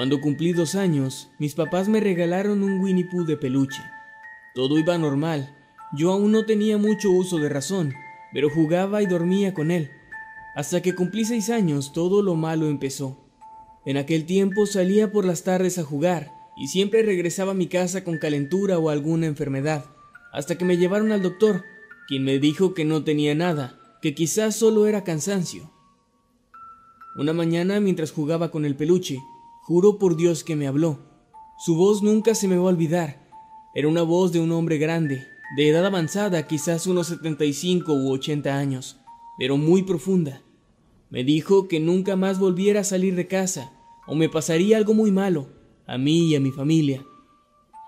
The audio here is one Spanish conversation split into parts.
Cuando cumplí dos años, mis papás me regalaron un Winnie Pooh de peluche. Todo iba normal. Yo aún no tenía mucho uso de razón, pero jugaba y dormía con él. Hasta que cumplí seis años, todo lo malo empezó. En aquel tiempo salía por las tardes a jugar y siempre regresaba a mi casa con calentura o alguna enfermedad, hasta que me llevaron al doctor, quien me dijo que no tenía nada, que quizás solo era cansancio. Una mañana, mientras jugaba con el peluche, juro por Dios que me habló. Su voz nunca se me va a olvidar. Era una voz de un hombre grande, de edad avanzada, quizás unos 75 u 80 años, pero muy profunda. Me dijo que nunca más volviera a salir de casa, o me pasaría algo muy malo, a mí y a mi familia.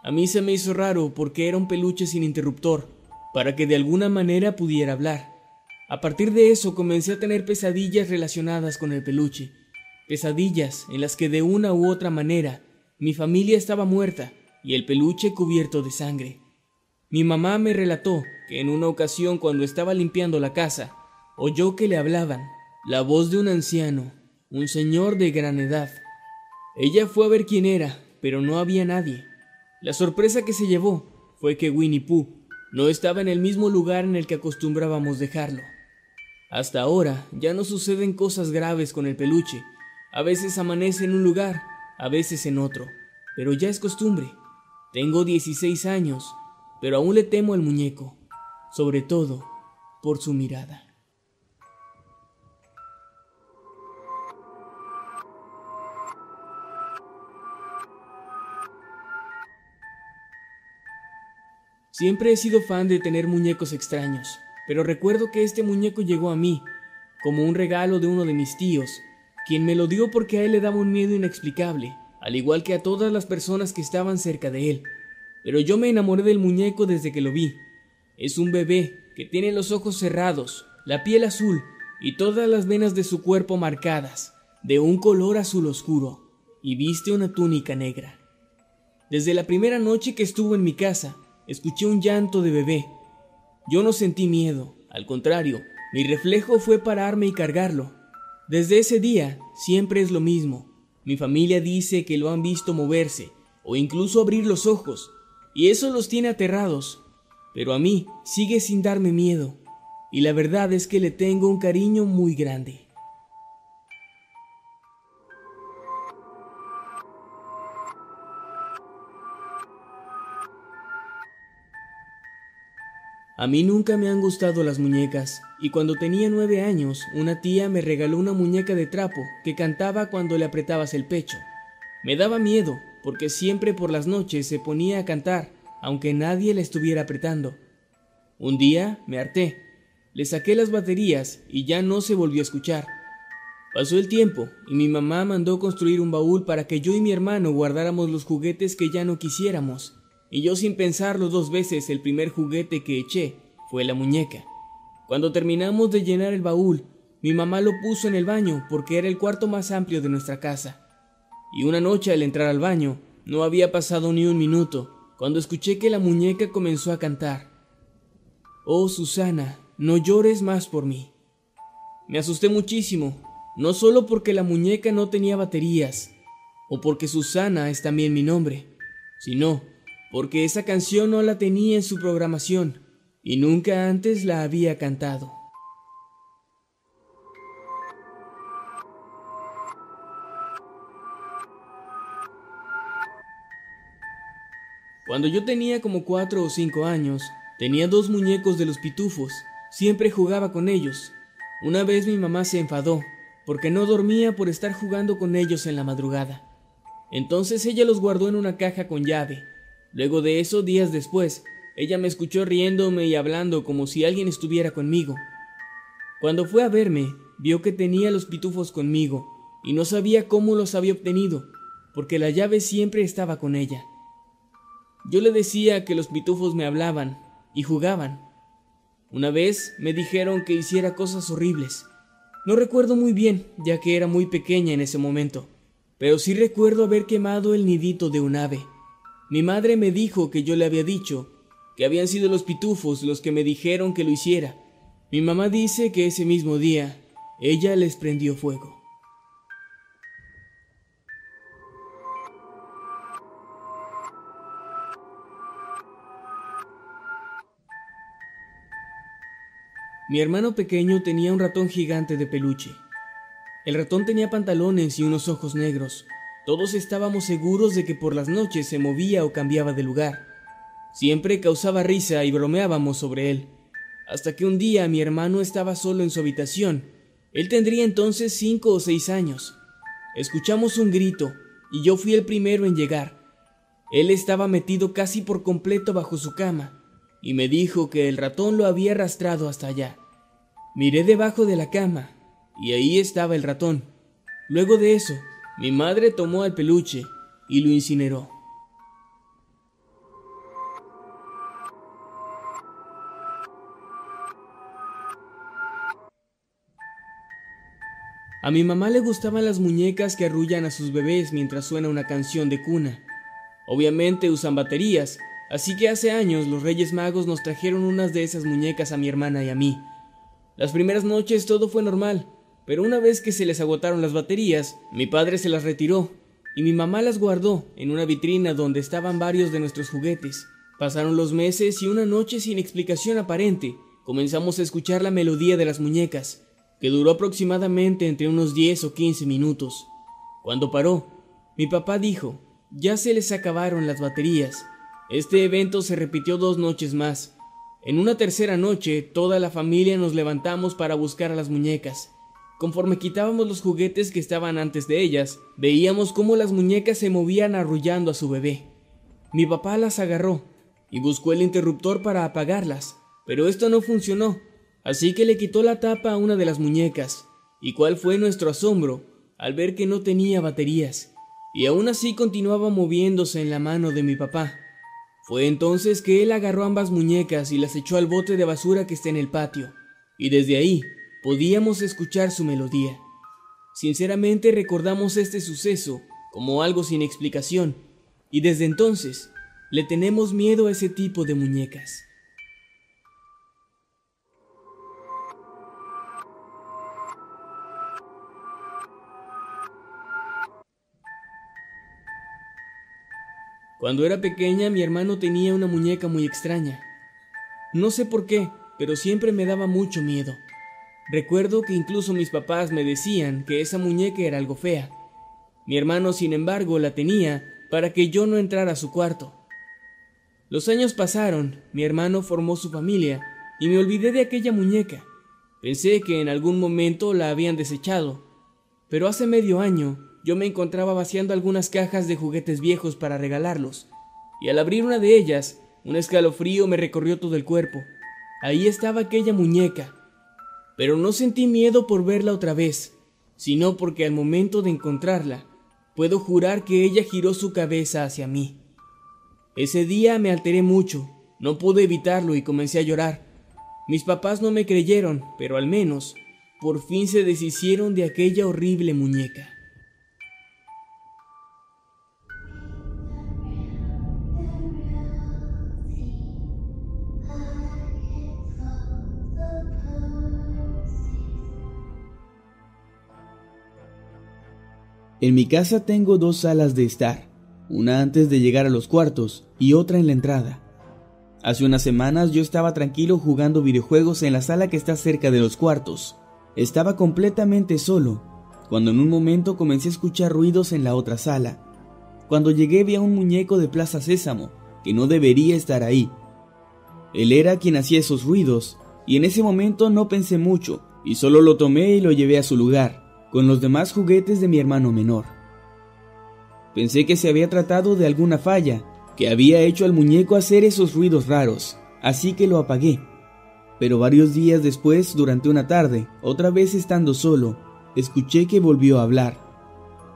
A mí se me hizo raro porque era un peluche sin interruptor, para que de alguna manera pudiera hablar. A partir de eso comencé a tener pesadillas relacionadas con el peluche, pesadillas en las que de una u otra manera mi familia estaba muerta y el peluche cubierto de sangre. Mi mamá me relató que en una ocasión cuando estaba limpiando la casa, oyó que le hablaban, la voz de un anciano, un señor de gran edad. Ella fue a ver quién era, pero no había nadie. La sorpresa que se llevó fue que Winnie Pooh no estaba en el mismo lugar en el que acostumbrábamos dejarlo. Hasta ahora ya no suceden cosas graves con el peluche. A veces amanece en un lugar, a veces en otro, pero ya es costumbre. Tengo 16 años, pero aún le temo al muñeco, sobre todo por su mirada. Siempre he sido fan de tener muñecos extraños, pero recuerdo que este muñeco llegó a mí como un regalo de uno de mis tíos, quien me lo dio porque a él le daba un miedo inexplicable, al igual que a todas las personas que estaban cerca de él. Pero yo me enamoré del muñeco desde que lo vi. Es un bebé que tiene los ojos cerrados, la piel azul y todas las venas de su cuerpo marcadas, de un color azul oscuro, y viste una túnica negra. Desde la primera noche que estuvo en mi casa, escuché un llanto de bebé. Yo no sentí miedo, al contrario, mi reflejo fue pararme y cargarlo. Desde ese día, siempre es lo mismo. Mi familia dice que lo han visto moverse, o incluso abrir los ojos, y eso los tiene aterrados. Pero a mí sigue sin darme miedo, y la verdad es que le tengo un cariño muy grande. A mí nunca me han gustado las muñecas, y cuando tenía nueve años, una tía me regaló una muñeca de trapo que cantaba cuando le apretabas el pecho. Me daba miedo, porque siempre por las noches se ponía a cantar, aunque nadie la estuviera apretando. Un día me harté, le saqué las baterías y ya no se volvió a escuchar. Pasó el tiempo y mi mamá mandó construir un baúl para que yo y mi hermano guardáramos los juguetes que ya no quisiéramos, y yo sin pensarlo dos veces el primer juguete que eché fue la muñeca. Cuando terminamos de llenar el baúl, mi mamá lo puso en el baño porque era el cuarto más amplio de nuestra casa. Y una noche al entrar al baño, no había pasado ni un minuto cuando escuché que la muñeca comenzó a cantar. Oh Susana, no llores más por mí. Me asusté muchísimo, no solo porque la muñeca no tenía baterías, o porque Susana es también mi nombre, sino porque esa canción no la tenía en su programación y nunca antes la había cantado. Cuando yo tenía como cuatro o cinco años, tenía dos muñecos de los pitufos. Siempre jugaba con ellos. Una vez mi mamá se enfadó porque no dormía por estar jugando con ellos en la madrugada. Entonces ella los guardó en una caja con llave. Luego de eso, días después, ella me escuchó riéndome y hablando como si alguien estuviera conmigo. Cuando fue a verme, vio que tenía los pitufos conmigo y no sabía cómo los había obtenido, porque la llave siempre estaba con ella. Yo le decía que los pitufos me hablaban y jugaban. Una vez me dijeron que hiciera cosas horribles. No recuerdo muy bien, ya que era muy pequeña en ese momento, pero sí recuerdo haber quemado el nidito de un ave. Mi madre me dijo que yo le había dicho que habían sido los pitufos los que me dijeron que lo hiciera. Mi mamá dice que ese mismo día ella les prendió fuego. Mi hermano pequeño tenía un ratón gigante de peluche. El ratón tenía pantalones y unos ojos negros. Todos estábamos seguros de que por las noches se movía o cambiaba de lugar. Siempre causaba risa y bromeábamos sobre él. Hasta que un día mi hermano estaba solo en su habitación. Él tendría entonces cinco o seis años. Escuchamos un grito y yo fui el primero en llegar. Él estaba metido casi por completo bajo su cama y me dijo que el ratón lo había arrastrado hasta allá. Miré debajo de la cama y ahí estaba el ratón. Luego de eso, mi madre tomó al peluche y lo incineró. A mi mamá le gustaban las muñecas que arrullan a sus bebés mientras suena una canción de cuna. Obviamente usan baterías, así que hace años los Reyes Magos nos trajeron unas de esas muñecas a mi hermana y a mí. Las primeras noches todo fue normal, pero una vez que se les agotaron las baterías, mi padre se las retiró y mi mamá las guardó en una vitrina donde estaban varios de nuestros juguetes. Pasaron los meses y una noche sin explicación aparente comenzamos a escuchar la melodía de las muñecas, que duró aproximadamente entre unos 10 o 15 minutos. Cuando paró, mi papá dijo, ya se les acabaron las baterías. Este evento se repitió dos noches más, en una tercera noche, toda la familia nos levantamos para buscar a las muñecas. Conforme quitábamos los juguetes que estaban antes de ellas, veíamos cómo las muñecas se movían arrullando a su bebé. Mi papá las agarró y buscó el interruptor para apagarlas, pero esto no funcionó, así que le quitó la tapa a una de las muñecas. ¿Y cuál fue nuestro asombro al ver que no tenía baterías? Y aún así continuaba moviéndose en la mano de mi papá. Fue entonces que él agarró ambas muñecas y las echó al bote de basura que está en el patio, y desde ahí podíamos escuchar su melodía. Sinceramente recordamos este suceso como algo sin explicación, y desde entonces le tenemos miedo a ese tipo de muñecas. Cuando era pequeña mi hermano tenía una muñeca muy extraña. No sé por qué, pero siempre me daba mucho miedo. Recuerdo que incluso mis papás me decían que esa muñeca era algo fea. Mi hermano, sin embargo, la tenía para que yo no entrara a su cuarto. Los años pasaron, mi hermano formó su familia y me olvidé de aquella muñeca. Pensé que en algún momento la habían desechado, pero hace medio año yo me encontraba vaciando algunas cajas de juguetes viejos para regalarlos, y al abrir una de ellas, un escalofrío me recorrió todo el cuerpo. Ahí estaba aquella muñeca, pero no sentí miedo por verla otra vez, sino porque al momento de encontrarla, puedo jurar que ella giró su cabeza hacia mí. Ese día me alteré mucho, no pude evitarlo y comencé a llorar. Mis papás no me creyeron, pero al menos, por fin se deshicieron de aquella horrible muñeca. En mi casa tengo dos salas de estar, una antes de llegar a los cuartos y otra en la entrada. Hace unas semanas yo estaba tranquilo jugando videojuegos en la sala que está cerca de los cuartos. Estaba completamente solo, cuando en un momento comencé a escuchar ruidos en la otra sala. Cuando llegué vi a un muñeco de Plaza Sésamo, que no debería estar ahí. Él era quien hacía esos ruidos, y en ese momento no pensé mucho, y solo lo tomé y lo llevé a su lugar con los demás juguetes de mi hermano menor. Pensé que se había tratado de alguna falla, que había hecho al muñeco hacer esos ruidos raros, así que lo apagué. Pero varios días después, durante una tarde, otra vez estando solo, escuché que volvió a hablar.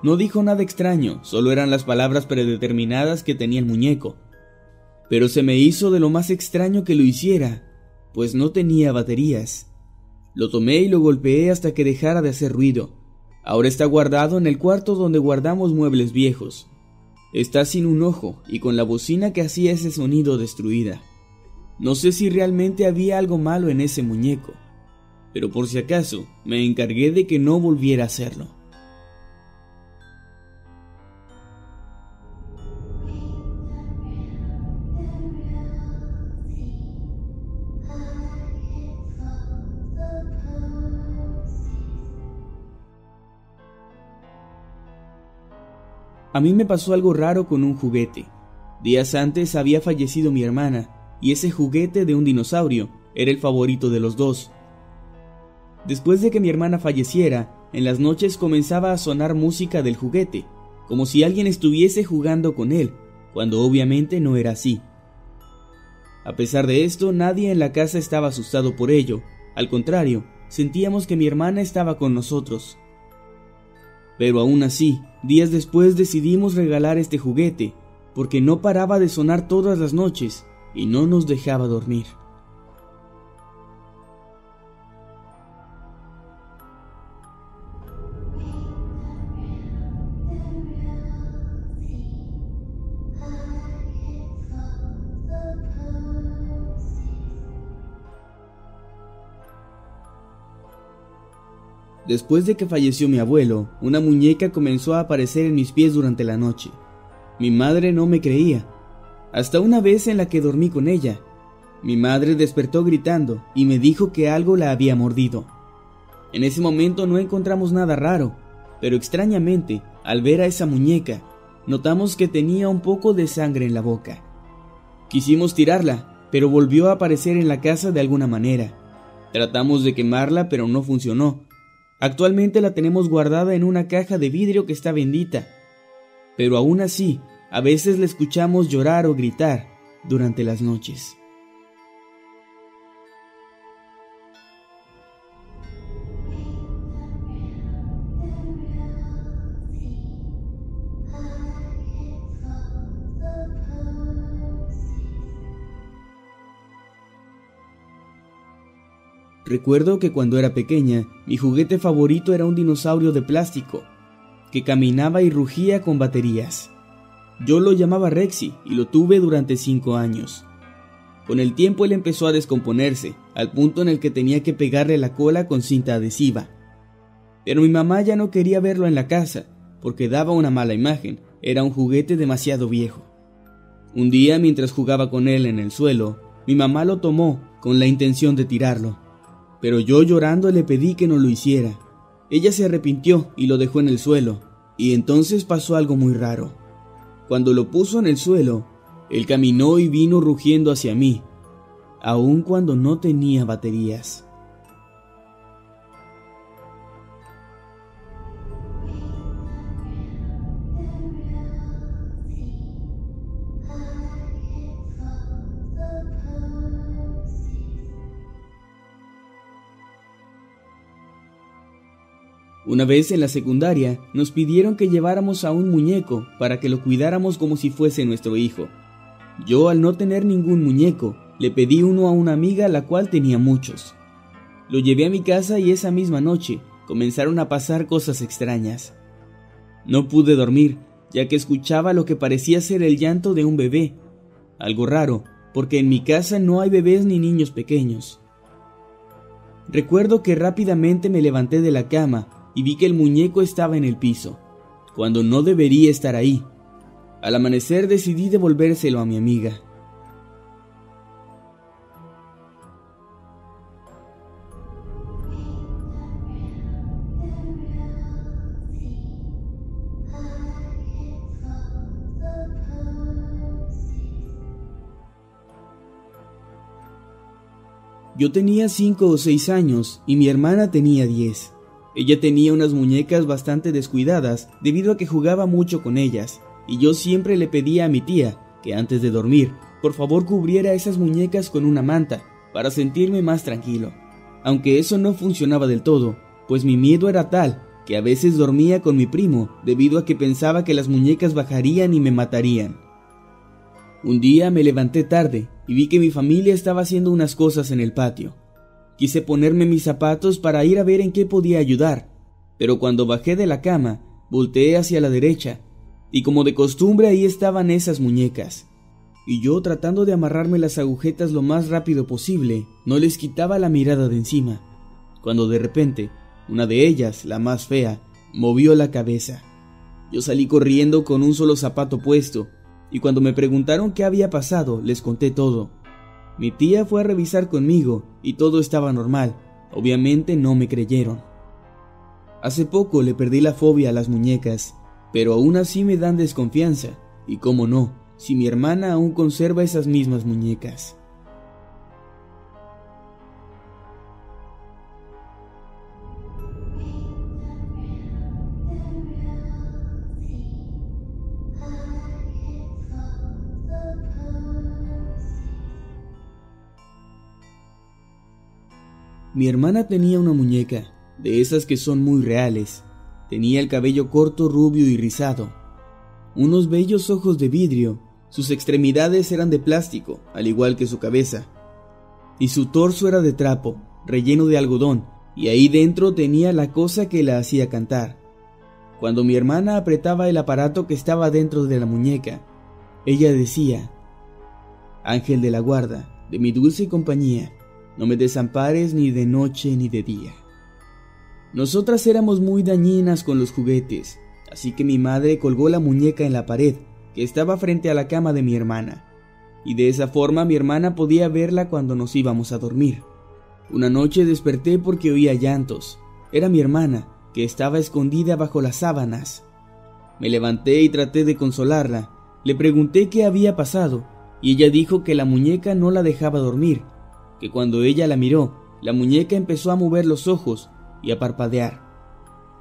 No dijo nada extraño, solo eran las palabras predeterminadas que tenía el muñeco. Pero se me hizo de lo más extraño que lo hiciera, pues no tenía baterías. Lo tomé y lo golpeé hasta que dejara de hacer ruido. Ahora está guardado en el cuarto donde guardamos muebles viejos. Está sin un ojo y con la bocina que hacía ese sonido destruida. No sé si realmente había algo malo en ese muñeco, pero por si acaso me encargué de que no volviera a hacerlo. A mí me pasó algo raro con un juguete. Días antes había fallecido mi hermana, y ese juguete de un dinosaurio era el favorito de los dos. Después de que mi hermana falleciera, en las noches comenzaba a sonar música del juguete, como si alguien estuviese jugando con él, cuando obviamente no era así. A pesar de esto, nadie en la casa estaba asustado por ello, al contrario, sentíamos que mi hermana estaba con nosotros. Pero aún así, días después decidimos regalar este juguete, porque no paraba de sonar todas las noches y no nos dejaba dormir. Después de que falleció mi abuelo, una muñeca comenzó a aparecer en mis pies durante la noche. Mi madre no me creía, hasta una vez en la que dormí con ella. Mi madre despertó gritando y me dijo que algo la había mordido. En ese momento no encontramos nada raro, pero extrañamente, al ver a esa muñeca, notamos que tenía un poco de sangre en la boca. Quisimos tirarla, pero volvió a aparecer en la casa de alguna manera. Tratamos de quemarla, pero no funcionó, Actualmente la tenemos guardada en una caja de vidrio que está bendita, pero aún así, a veces la escuchamos llorar o gritar durante las noches. Recuerdo que cuando era pequeña, mi juguete favorito era un dinosaurio de plástico, que caminaba y rugía con baterías. Yo lo llamaba Rexy y lo tuve durante cinco años. Con el tiempo él empezó a descomponerse, al punto en el que tenía que pegarle la cola con cinta adhesiva. Pero mi mamá ya no quería verlo en la casa, porque daba una mala imagen, era un juguete demasiado viejo. Un día, mientras jugaba con él en el suelo, mi mamá lo tomó con la intención de tirarlo pero yo llorando le pedí que no lo hiciera. Ella se arrepintió y lo dejó en el suelo, y entonces pasó algo muy raro. Cuando lo puso en el suelo, él caminó y vino rugiendo hacia mí, aun cuando no tenía baterías. Una vez en la secundaria nos pidieron que lleváramos a un muñeco para que lo cuidáramos como si fuese nuestro hijo. Yo al no tener ningún muñeco, le pedí uno a una amiga la cual tenía muchos. Lo llevé a mi casa y esa misma noche comenzaron a pasar cosas extrañas. No pude dormir, ya que escuchaba lo que parecía ser el llanto de un bebé. Algo raro, porque en mi casa no hay bebés ni niños pequeños. Recuerdo que rápidamente me levanté de la cama y vi que el muñeco estaba en el piso. cuando no debería estar ahí. Al amanecer decidí devolvérselo a mi amiga. Yo tenía cinco o seis años y mi hermana tenía diez. Ella tenía unas muñecas bastante descuidadas debido a que jugaba mucho con ellas, y yo siempre le pedía a mi tía que antes de dormir, por favor cubriera esas muñecas con una manta para sentirme más tranquilo. Aunque eso no funcionaba del todo, pues mi miedo era tal que a veces dormía con mi primo debido a que pensaba que las muñecas bajarían y me matarían. Un día me levanté tarde y vi que mi familia estaba haciendo unas cosas en el patio. Quise ponerme mis zapatos para ir a ver en qué podía ayudar, pero cuando bajé de la cama, volteé hacia la derecha, y como de costumbre ahí estaban esas muñecas. Y yo tratando de amarrarme las agujetas lo más rápido posible, no les quitaba la mirada de encima, cuando de repente, una de ellas, la más fea, movió la cabeza. Yo salí corriendo con un solo zapato puesto, y cuando me preguntaron qué había pasado, les conté todo. Mi tía fue a revisar conmigo y todo estaba normal. Obviamente no me creyeron. Hace poco le perdí la fobia a las muñecas, pero aún así me dan desconfianza. Y cómo no, si mi hermana aún conserva esas mismas muñecas. Mi hermana tenía una muñeca, de esas que son muy reales. Tenía el cabello corto, rubio y rizado, unos bellos ojos de vidrio, sus extremidades eran de plástico, al igual que su cabeza, y su torso era de trapo, relleno de algodón, y ahí dentro tenía la cosa que la hacía cantar. Cuando mi hermana apretaba el aparato que estaba dentro de la muñeca, ella decía, Ángel de la guarda, de mi dulce compañía, no me desampares ni de noche ni de día. Nosotras éramos muy dañinas con los juguetes, así que mi madre colgó la muñeca en la pared que estaba frente a la cama de mi hermana, y de esa forma mi hermana podía verla cuando nos íbamos a dormir. Una noche desperté porque oía llantos. Era mi hermana, que estaba escondida bajo las sábanas. Me levanté y traté de consolarla. Le pregunté qué había pasado, y ella dijo que la muñeca no la dejaba dormir, que cuando ella la miró, la muñeca empezó a mover los ojos y a parpadear.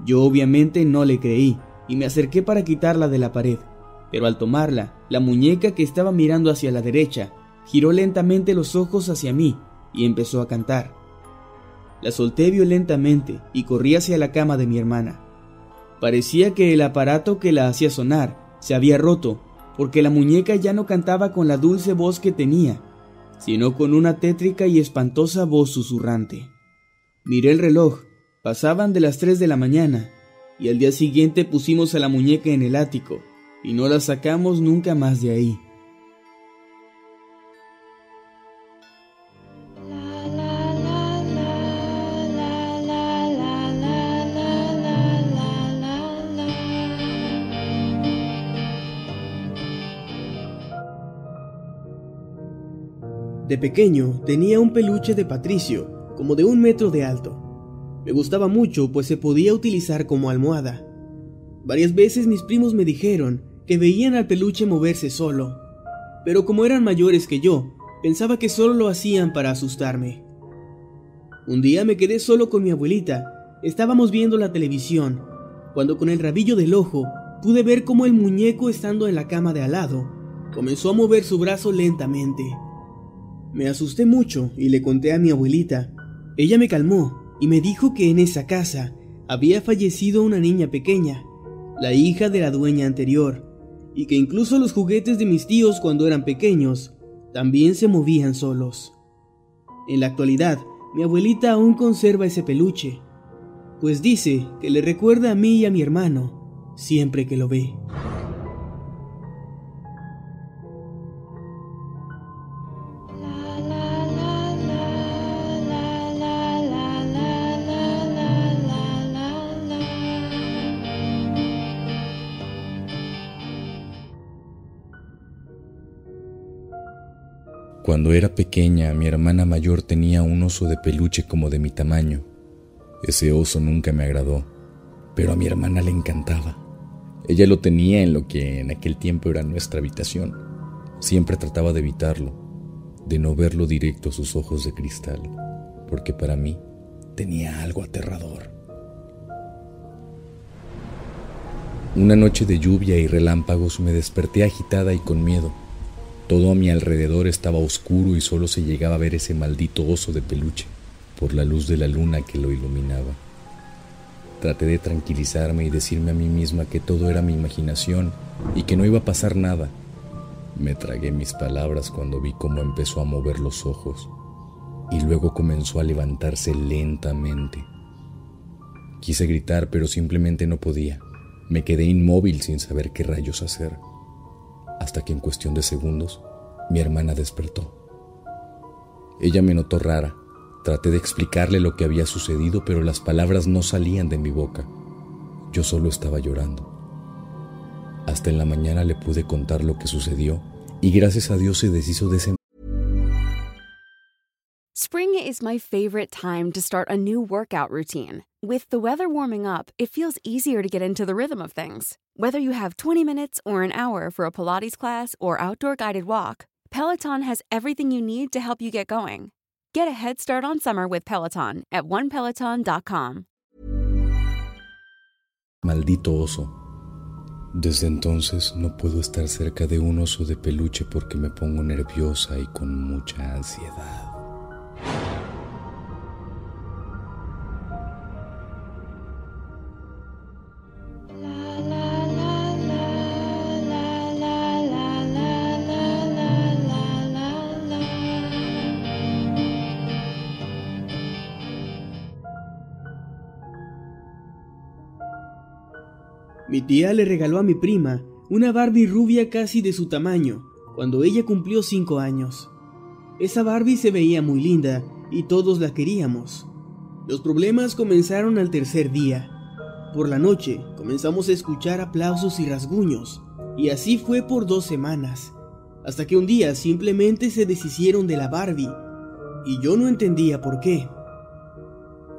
Yo obviamente no le creí y me acerqué para quitarla de la pared, pero al tomarla, la muñeca que estaba mirando hacia la derecha giró lentamente los ojos hacia mí y empezó a cantar. La solté violentamente y corrí hacia la cama de mi hermana. Parecía que el aparato que la hacía sonar se había roto, porque la muñeca ya no cantaba con la dulce voz que tenía, sino con una tétrica y espantosa voz susurrante. Miré el reloj, pasaban de las tres de la mañana, y al día siguiente pusimos a la muñeca en el ático, y no la sacamos nunca más de ahí. De pequeño tenía un peluche de Patricio, como de un metro de alto. Me gustaba mucho pues se podía utilizar como almohada. Varias veces mis primos me dijeron que veían al peluche moverse solo, pero como eran mayores que yo, pensaba que solo lo hacían para asustarme. Un día me quedé solo con mi abuelita, estábamos viendo la televisión, cuando con el rabillo del ojo pude ver cómo el muñeco estando en la cama de al lado comenzó a mover su brazo lentamente. Me asusté mucho y le conté a mi abuelita. Ella me calmó y me dijo que en esa casa había fallecido una niña pequeña, la hija de la dueña anterior, y que incluso los juguetes de mis tíos cuando eran pequeños también se movían solos. En la actualidad, mi abuelita aún conserva ese peluche, pues dice que le recuerda a mí y a mi hermano siempre que lo ve. Cuando era pequeña, mi hermana mayor tenía un oso de peluche como de mi tamaño. Ese oso nunca me agradó, pero a mi hermana le encantaba. Ella lo tenía en lo que en aquel tiempo era nuestra habitación. Siempre trataba de evitarlo, de no verlo directo a sus ojos de cristal, porque para mí tenía algo aterrador. Una noche de lluvia y relámpagos me desperté agitada y con miedo. Todo a mi alrededor estaba oscuro y solo se llegaba a ver ese maldito oso de peluche por la luz de la luna que lo iluminaba. Traté de tranquilizarme y decirme a mí misma que todo era mi imaginación y que no iba a pasar nada. Me tragué mis palabras cuando vi cómo empezó a mover los ojos y luego comenzó a levantarse lentamente. Quise gritar, pero simplemente no podía. Me quedé inmóvil sin saber qué rayos hacer, hasta que en cuestión de segundos mi hermana despertó. Ella me notó rara Traté de explicarle lo que había sucedido, pero las palabras no salían de mi boca. Yo solo estaba llorando. Hasta en la mañana le pude contar lo que sucedió y gracias a Dios se deshizo de ese Spring is my favorite time to start a new workout routine. With the weather warming up, it feels easier to get into the rhythm of things. Whether you have 20 minutes or an hour for a Pilates class or outdoor guided walk, Peloton has everything you need to help you get going. Get a head start on summer with Peloton at onepeloton.com. Maldito oso. Desde entonces no puedo estar cerca de un oso de peluche porque me pongo nerviosa y con mucha ansiedad. Mi tía le regaló a mi prima una Barbie rubia casi de su tamaño cuando ella cumplió 5 años. Esa Barbie se veía muy linda y todos la queríamos. Los problemas comenzaron al tercer día. Por la noche comenzamos a escuchar aplausos y rasguños, y así fue por dos semanas, hasta que un día simplemente se deshicieron de la Barbie, y yo no entendía por qué.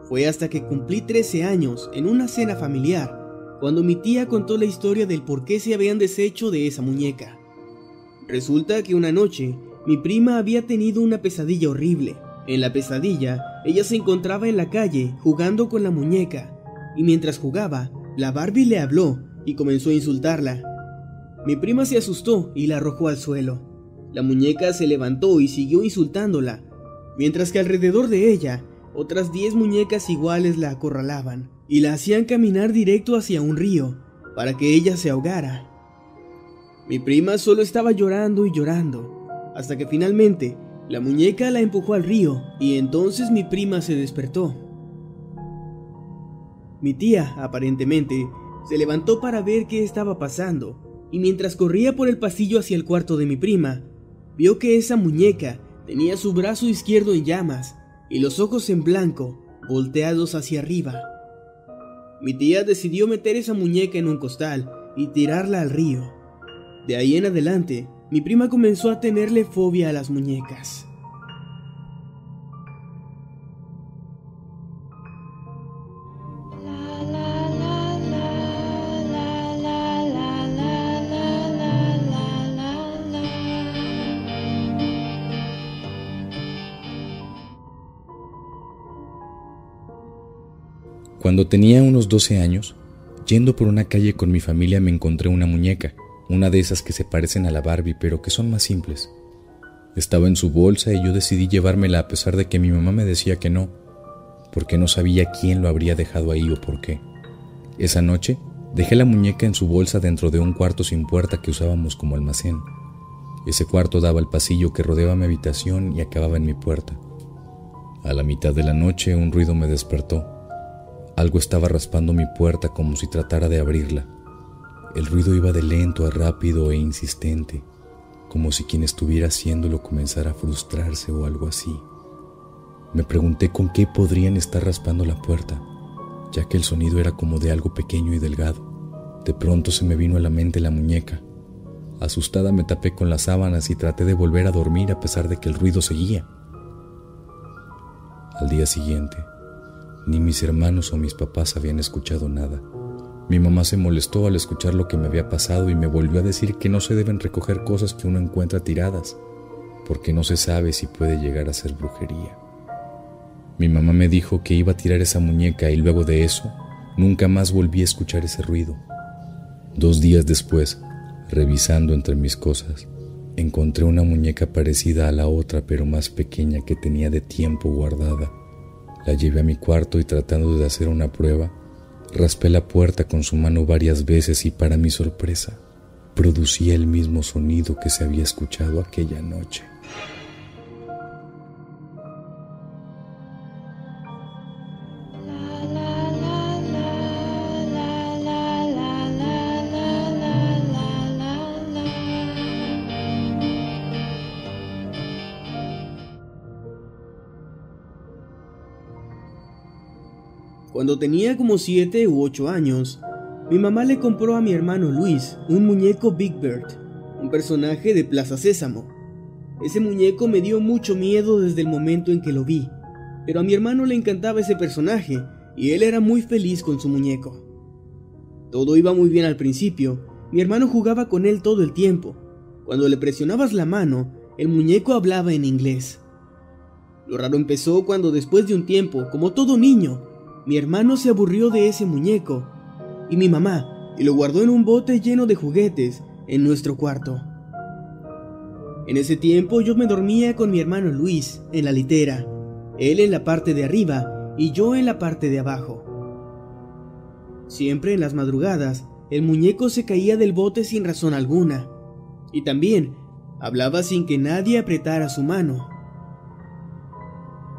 Fue hasta que cumplí 13 años en una cena familiar cuando mi tía contó la historia del por qué se habían deshecho de esa muñeca. Resulta que una noche mi prima había tenido una pesadilla horrible. En la pesadilla, ella se encontraba en la calle jugando con la muñeca, y mientras jugaba, la Barbie le habló y comenzó a insultarla. Mi prima se asustó y la arrojó al suelo. La muñeca se levantó y siguió insultándola, mientras que alrededor de ella, otras diez muñecas iguales la acorralaban y la hacían caminar directo hacia un río para que ella se ahogara. Mi prima solo estaba llorando y llorando, hasta que finalmente la muñeca la empujó al río y entonces mi prima se despertó. Mi tía, aparentemente, se levantó para ver qué estaba pasando y mientras corría por el pasillo hacia el cuarto de mi prima, vio que esa muñeca tenía su brazo izquierdo en llamas y los ojos en blanco, volteados hacia arriba. Mi tía decidió meter esa muñeca en un costal y tirarla al río. De ahí en adelante, mi prima comenzó a tenerle fobia a las muñecas. Cuando tenía unos 12 años, yendo por una calle con mi familia me encontré una muñeca, una de esas que se parecen a la Barbie pero que son más simples. Estaba en su bolsa y yo decidí llevármela a pesar de que mi mamá me decía que no, porque no sabía quién lo habría dejado ahí o por qué. Esa noche dejé la muñeca en su bolsa dentro de un cuarto sin puerta que usábamos como almacén. Ese cuarto daba al pasillo que rodeaba mi habitación y acababa en mi puerta. A la mitad de la noche un ruido me despertó. Algo estaba raspando mi puerta como si tratara de abrirla. El ruido iba de lento a rápido e insistente, como si quien estuviera haciéndolo comenzara a frustrarse o algo así. Me pregunté con qué podrían estar raspando la puerta, ya que el sonido era como de algo pequeño y delgado. De pronto se me vino a la mente la muñeca. Asustada me tapé con las sábanas y traté de volver a dormir a pesar de que el ruido seguía. Al día siguiente, ni mis hermanos o mis papás habían escuchado nada. Mi mamá se molestó al escuchar lo que me había pasado y me volvió a decir que no se deben recoger cosas que uno encuentra tiradas, porque no se sabe si puede llegar a ser brujería. Mi mamá me dijo que iba a tirar esa muñeca y luego de eso nunca más volví a escuchar ese ruido. Dos días después, revisando entre mis cosas, encontré una muñeca parecida a la otra pero más pequeña que tenía de tiempo guardada. La llevé a mi cuarto y tratando de hacer una prueba, raspé la puerta con su mano varias veces y para mi sorpresa, producía el mismo sonido que se había escuchado aquella noche. Cuando tenía como 7 u 8 años, mi mamá le compró a mi hermano Luis un muñeco Big Bird, un personaje de Plaza Sésamo. Ese muñeco me dio mucho miedo desde el momento en que lo vi, pero a mi hermano le encantaba ese personaje y él era muy feliz con su muñeco. Todo iba muy bien al principio, mi hermano jugaba con él todo el tiempo. Cuando le presionabas la mano, el muñeco hablaba en inglés. Lo raro empezó cuando después de un tiempo, como todo niño, mi hermano se aburrió de ese muñeco y mi mamá y lo guardó en un bote lleno de juguetes en nuestro cuarto. En ese tiempo yo me dormía con mi hermano Luis en la litera, él en la parte de arriba y yo en la parte de abajo. Siempre en las madrugadas, el muñeco se caía del bote sin razón alguna, y también hablaba sin que nadie apretara su mano.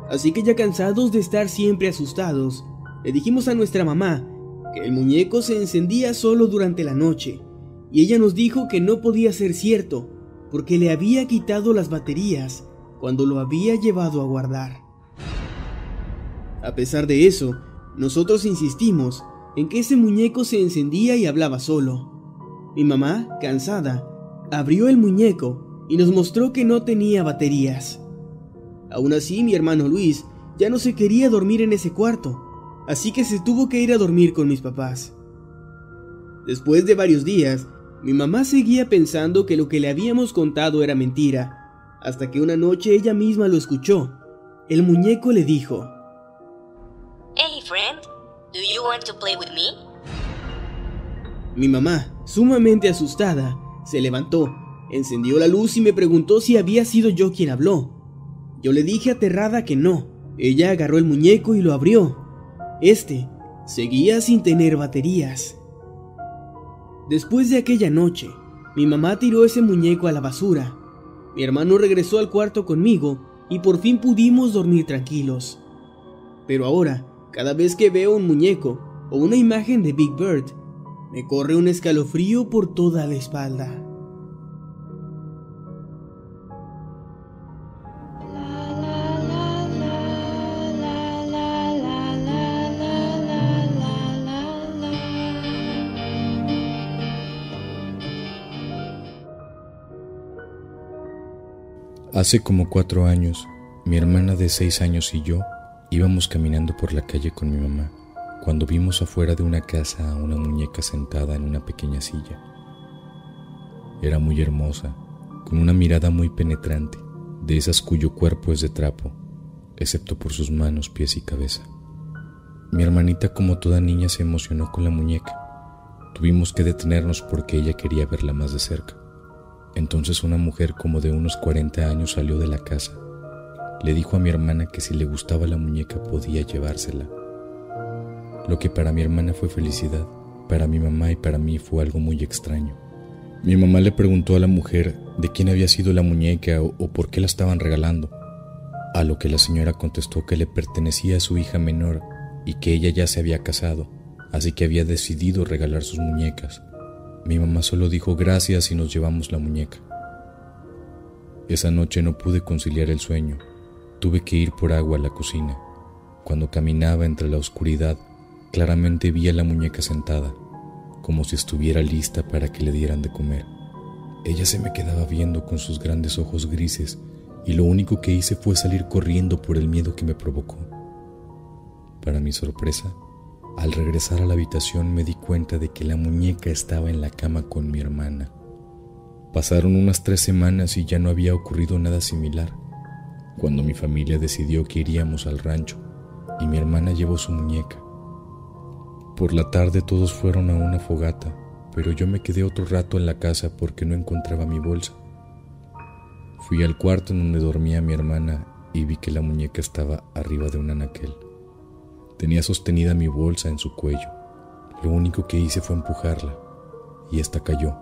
Así que ya cansados de estar siempre asustados, le dijimos a nuestra mamá que el muñeco se encendía solo durante la noche, y ella nos dijo que no podía ser cierto, porque le había quitado las baterías cuando lo había llevado a guardar. A pesar de eso, nosotros insistimos en que ese muñeco se encendía y hablaba solo. Mi mamá, cansada, abrió el muñeco y nos mostró que no tenía baterías. Aún así, mi hermano Luis ya no se quería dormir en ese cuarto así que se tuvo que ir a dormir con mis papás. Después de varios días, mi mamá seguía pensando que lo que le habíamos contado era mentira, hasta que una noche ella misma lo escuchó. El muñeco le dijo, Hey friend, do you want to play with me? Mi mamá, sumamente asustada, se levantó, encendió la luz y me preguntó si había sido yo quien habló. Yo le dije aterrada que no. Ella agarró el muñeco y lo abrió, este seguía sin tener baterías. Después de aquella noche, mi mamá tiró ese muñeco a la basura. Mi hermano regresó al cuarto conmigo y por fin pudimos dormir tranquilos. Pero ahora, cada vez que veo un muñeco o una imagen de Big Bird, me corre un escalofrío por toda la espalda. Hace como cuatro años, mi hermana de seis años y yo íbamos caminando por la calle con mi mamá cuando vimos afuera de una casa a una muñeca sentada en una pequeña silla. Era muy hermosa, con una mirada muy penetrante, de esas cuyo cuerpo es de trapo, excepto por sus manos, pies y cabeza. Mi hermanita, como toda niña, se emocionó con la muñeca. Tuvimos que detenernos porque ella quería verla más de cerca. Entonces una mujer como de unos 40 años salió de la casa. Le dijo a mi hermana que si le gustaba la muñeca podía llevársela. Lo que para mi hermana fue felicidad, para mi mamá y para mí fue algo muy extraño. Mi mamá le preguntó a la mujer de quién había sido la muñeca o, por qué la estaban regalando, a lo que la señora contestó que le pertenecía a su hija menor y que ella ya se había casado, así que había decidido regalar sus muñecas. Mi mamá solo dijo gracias y nos llevamos la muñeca. Esa noche no pude conciliar el sueño. Tuve que ir por agua a la cocina. Cuando caminaba entre la oscuridad, claramente vi a la muñeca sentada, como si estuviera lista para que le dieran de comer. Ella se me quedaba viendo con sus grandes ojos grises y lo único que hice fue salir corriendo por el miedo que me provocó. Para mi sorpresa, al regresar a la habitación me di cuenta de que la muñeca estaba en la cama con mi hermana. Pasaron unas tres semanas y ya no había ocurrido nada similar, cuando mi familia decidió que iríamos al rancho y mi hermana llevó su muñeca. Por la tarde todos fueron a una fogata, pero yo me quedé otro rato en la casa porque no encontraba mi bolsa. Fui al cuarto en donde dormía mi hermana y vi que la muñeca estaba arriba de un anaquel. Tenía sostenida mi bolsa en su cuello. Lo único que hice fue empujarla y esta cayó,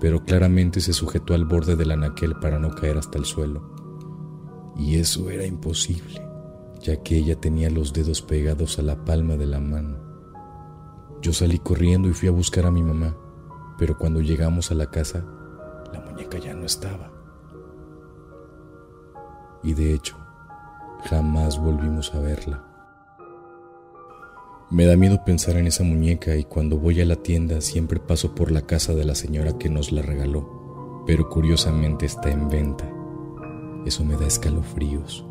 pero claramente se sujetó al borde del anaquel para no caer hasta el suelo. Y eso era imposible, ya que ella tenía los dedos pegados a la palma de la mano. Yo salí corriendo y fui a buscar a mi mamá, pero cuando llegamos a la casa, la muñeca ya no estaba. Y de hecho, jamás volvimos a verla. Me da miedo pensar en esa muñeca y cuando voy a la tienda siempre paso por la casa de la señora que nos la regaló, pero curiosamente está en venta. Eso me da escalofríos,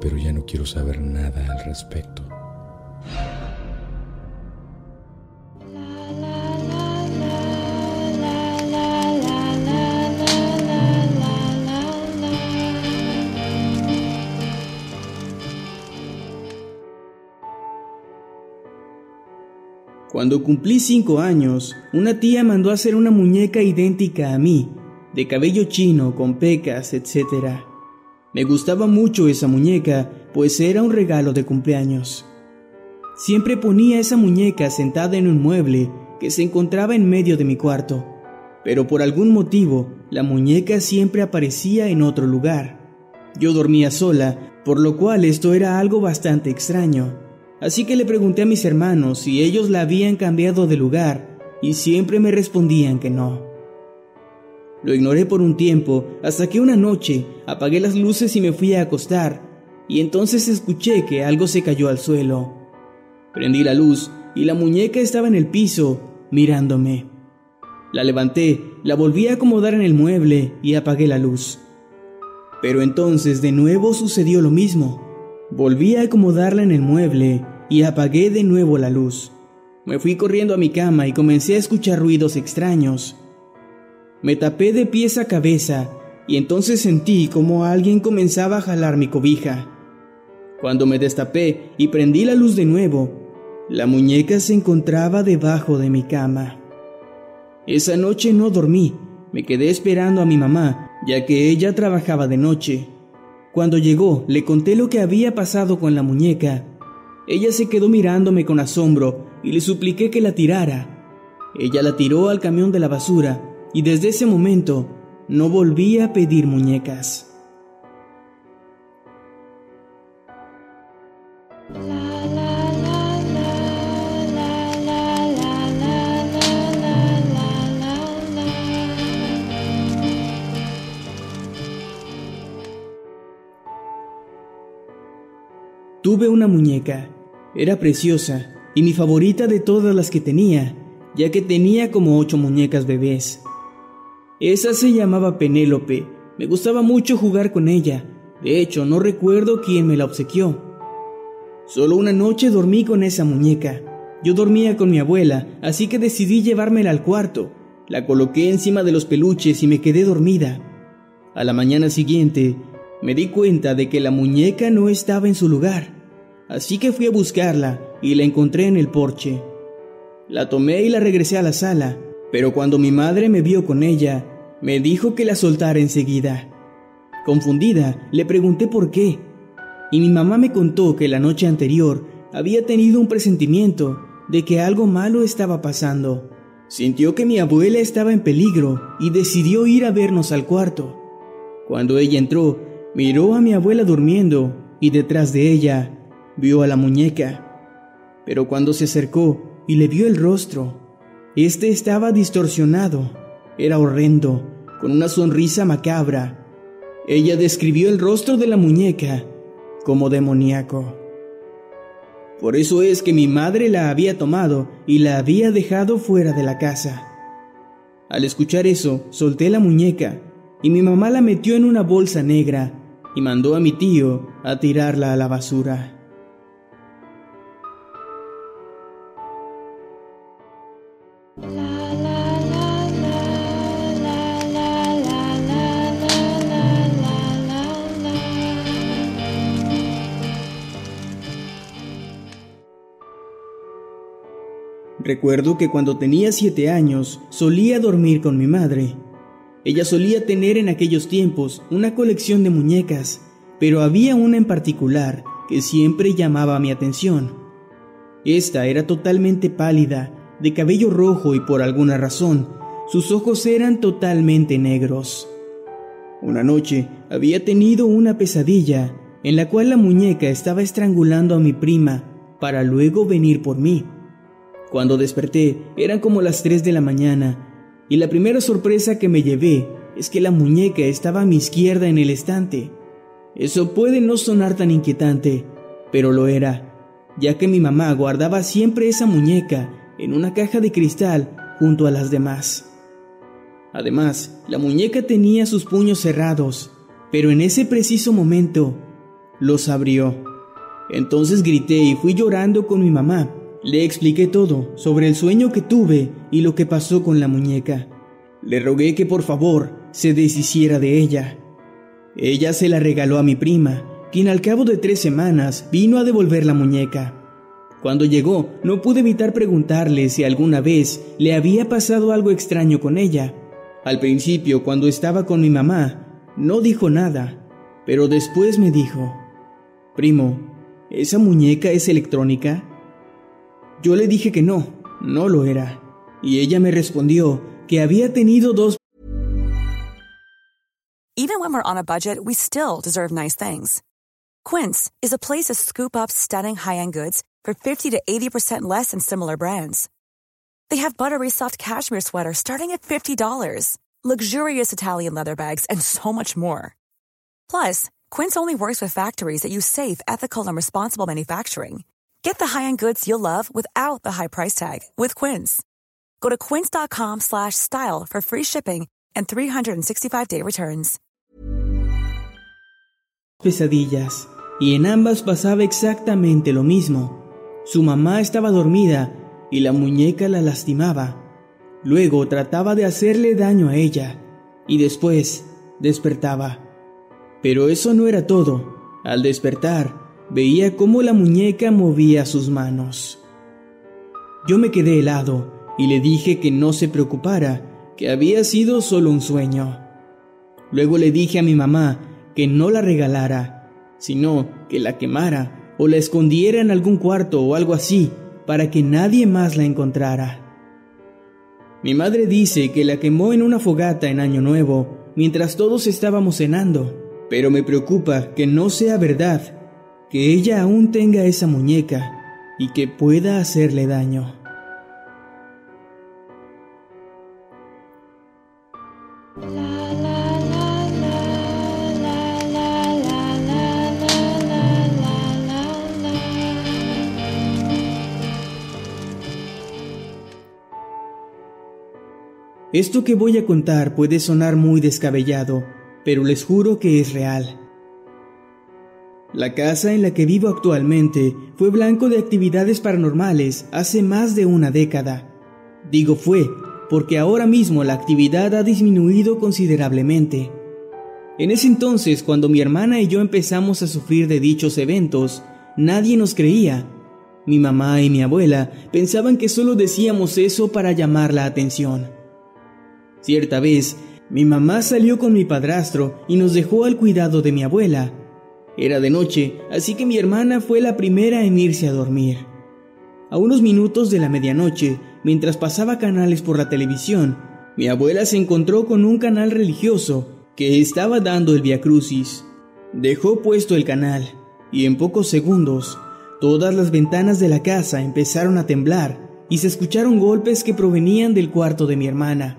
pero ya no quiero saber nada al respecto. Cuando cumplí cinco años, una tía mandó hacer una muñeca idéntica a mí, de cabello chino, con pecas, etc. Me gustaba mucho esa muñeca, pues era un regalo de cumpleaños. Siempre ponía esa muñeca sentada en un mueble que se encontraba en medio de mi cuarto, pero por algún motivo la muñeca siempre aparecía en otro lugar. Yo dormía sola, por lo cual esto era algo bastante extraño Así que le pregunté a mis hermanos si ellos la habían cambiado de lugar y siempre me respondían que no. Lo ignoré por un tiempo hasta que una noche apagué las luces y me fui a acostar y entonces escuché que algo se cayó al suelo. Prendí la luz y la muñeca estaba en el piso mirándome. La levanté, la volví a acomodar en el mueble y apagué la luz. Pero entonces de nuevo sucedió lo mismo. Volví a acomodarla en el mueble y apagué de nuevo la luz. Me fui corriendo a mi cama y comencé a escuchar ruidos extraños. Me tapé de pies a cabeza y entonces sentí como alguien comenzaba a jalar mi cobija. Cuando me destapé y prendí la luz de nuevo, la muñeca se encontraba debajo de mi cama. Esa noche no dormí, me quedé esperando a mi mamá, ya que ella trabajaba de noche. Cuando llegó, le conté lo que había pasado con la muñeca. Ella se quedó mirándome con asombro y le supliqué que la tirara. Ella la tiró al camión de la basura y desde ese momento no volví a pedir muñecas. Tuve una muñeca. Era preciosa y mi favorita de todas las que tenía, ya que tenía como ocho muñecas bebés. Esa se llamaba Penélope. Me gustaba mucho jugar con ella. De hecho, no recuerdo quién me la obsequió. Solo una noche dormí con esa muñeca. Yo dormía con mi abuela, así que decidí llevármela al cuarto. La coloqué encima de los peluches y me quedé dormida. A la mañana siguiente, me di cuenta de que la muñeca no estaba en su lugar, así que fui a buscarla y la encontré en el porche. La tomé y la regresé a la sala, pero cuando mi madre me vio con ella, me dijo que la soltara enseguida. Confundida, le pregunté por qué, y mi mamá me contó que la noche anterior había tenido un presentimiento de que algo malo estaba pasando. Sintió que mi abuela estaba en peligro y decidió ir a vernos al cuarto. Cuando ella entró, Miró a mi abuela durmiendo y detrás de ella vio a la muñeca. Pero cuando se acercó y le vio el rostro, este estaba distorsionado, era horrendo, con una sonrisa macabra. Ella describió el rostro de la muñeca como demoníaco. Por eso es que mi madre la había tomado y la había dejado fuera de la casa. Al escuchar eso, solté la muñeca y mi mamá la metió en una bolsa negra y mandó a mi tío a tirarla a la basura. Recuerdo que cuando tenía siete años solía dormir con mi madre. Ella solía tener en aquellos tiempos una colección de muñecas, pero había una en particular que siempre llamaba mi atención. Esta era totalmente pálida, de cabello rojo y por alguna razón, sus ojos eran totalmente negros. Una noche había tenido una pesadilla en la cual la muñeca estaba estrangulando a mi prima para luego venir por mí. Cuando desperté eran como las 3 de la mañana y la primera sorpresa que me llevé es que la muñeca estaba a mi izquierda en el estante. Eso puede no sonar tan inquietante, pero lo era, ya que mi mamá guardaba siempre esa muñeca en una caja de cristal junto a las demás. Además, la muñeca tenía sus puños cerrados, pero en ese preciso momento los abrió. Entonces grité y fui llorando con mi mamá le expliqué todo sobre el sueño que tuve y lo que pasó con la muñeca. Le rogué que por favor se deshiciera de ella. Ella se la regaló a mi prima, quien al cabo de tres semanas vino a devolver la muñeca. Cuando llegó, no pude evitar preguntarle si alguna vez le había pasado algo extraño con ella. Al principio, cuando estaba con mi mamá, no dijo nada, pero después me dijo, Primo, ¿esa muñeca es electrónica? Yo le dije que no, no lo era, y ella me respondió que había tenido dos Even when we're on a budget, we still deserve nice things. Quince is a place to scoop up stunning high-end goods for 50 to 80% less than similar brands. They have buttery soft cashmere sweaters starting at $50, luxurious Italian leather bags, and so much more. Plus, Quince only works with factories that use safe, ethical, and responsible manufacturing. Get the high-end goods you'll love without the high price tag with Quince. Go to quince.com slash style for free shipping and 365-day returns. Pesadillas, y en ambas pasaba exactamente lo mismo. Su mamá estaba dormida y la muñeca la lastimaba. Luego trataba de hacerle daño a ella y después despertaba. Pero eso no era todo. Al despertar, veía cómo la muñeca movía sus manos. Yo me quedé helado y le dije que no se preocupara, que había sido solo un sueño. Luego le dije a mi mamá que no la regalara, sino que la quemara o la escondiera en algún cuarto o algo así para que nadie más la encontrara. Mi madre dice que la quemó en una fogata en Año Nuevo mientras todos estábamos cenando, pero me preocupa que no sea verdad que ella aún tenga esa muñeca y que pueda hacerle daño. Esto que voy a contar puede sonar muy descabellado, pero les juro que es real. La casa en la que vivo actualmente fue blanco de actividades paranormales hace más de una década. Digo fue, porque ahora mismo la actividad ha disminuido considerablemente. En ese entonces, cuando mi hermana y yo empezamos a sufrir de dichos eventos, nadie nos creía. Mi mamá y mi abuela pensaban que solo decíamos eso para llamar la atención. Cierta vez, mi mamá salió con mi padrastro y nos dejó al cuidado de mi abuela, era de noche, así que mi hermana fue la primera en irse a dormir. A unos minutos de la medianoche, mientras pasaba canales por la televisión, mi abuela se encontró con un canal religioso que estaba dando el Via Crucis. Dejó puesto el canal y en pocos segundos todas las ventanas de la casa empezaron a temblar y se escucharon golpes que provenían del cuarto de mi hermana.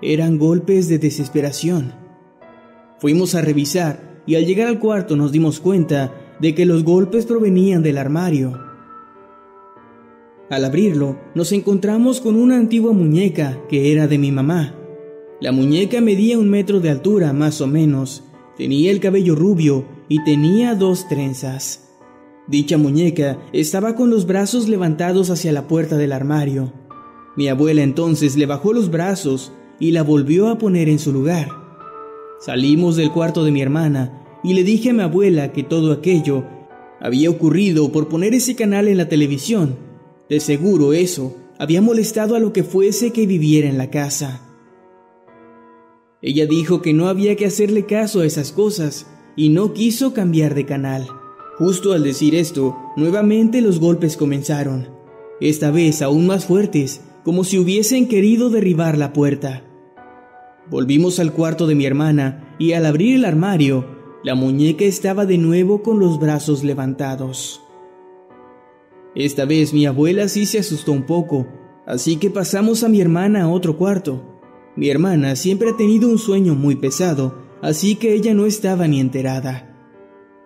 Eran golpes de desesperación. Fuimos a revisar y al llegar al cuarto nos dimos cuenta de que los golpes provenían del armario. Al abrirlo, nos encontramos con una antigua muñeca que era de mi mamá. La muñeca medía un metro de altura más o menos, tenía el cabello rubio y tenía dos trenzas. Dicha muñeca estaba con los brazos levantados hacia la puerta del armario. Mi abuela entonces le bajó los brazos y la volvió a poner en su lugar. Salimos del cuarto de mi hermana y le dije a mi abuela que todo aquello había ocurrido por poner ese canal en la televisión. De seguro eso había molestado a lo que fuese que viviera en la casa. Ella dijo que no había que hacerle caso a esas cosas y no quiso cambiar de canal. Justo al decir esto, nuevamente los golpes comenzaron, esta vez aún más fuertes, como si hubiesen querido derribar la puerta. Volvimos al cuarto de mi hermana y al abrir el armario, la muñeca estaba de nuevo con los brazos levantados. Esta vez mi abuela sí se asustó un poco, así que pasamos a mi hermana a otro cuarto. Mi hermana siempre ha tenido un sueño muy pesado, así que ella no estaba ni enterada.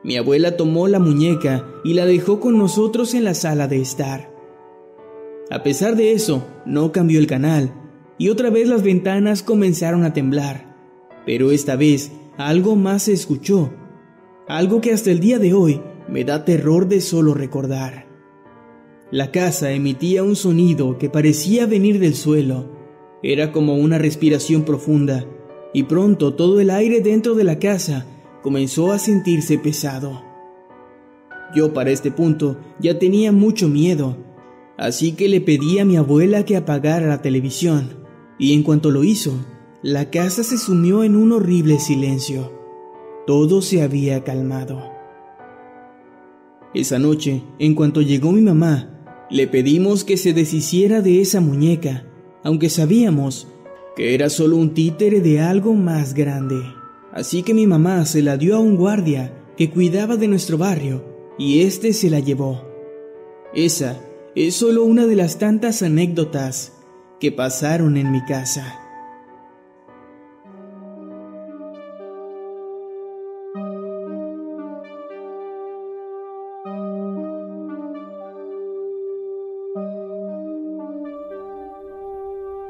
Mi abuela tomó la muñeca y la dejó con nosotros en la sala de estar. A pesar de eso, no cambió el canal y otra vez las ventanas comenzaron a temblar. Pero esta vez algo más se escuchó, algo que hasta el día de hoy me da terror de solo recordar. La casa emitía un sonido que parecía venir del suelo. Era como una respiración profunda, y pronto todo el aire dentro de la casa comenzó a sentirse pesado. Yo para este punto ya tenía mucho miedo, así que le pedí a mi abuela que apagara la televisión, y en cuanto lo hizo, la casa se sumió en un horrible silencio. Todo se había calmado. Esa noche, en cuanto llegó mi mamá, le pedimos que se deshiciera de esa muñeca, aunque sabíamos que era solo un títere de algo más grande. Así que mi mamá se la dio a un guardia que cuidaba de nuestro barrio y este se la llevó. Esa es solo una de las tantas anécdotas que pasaron en mi casa.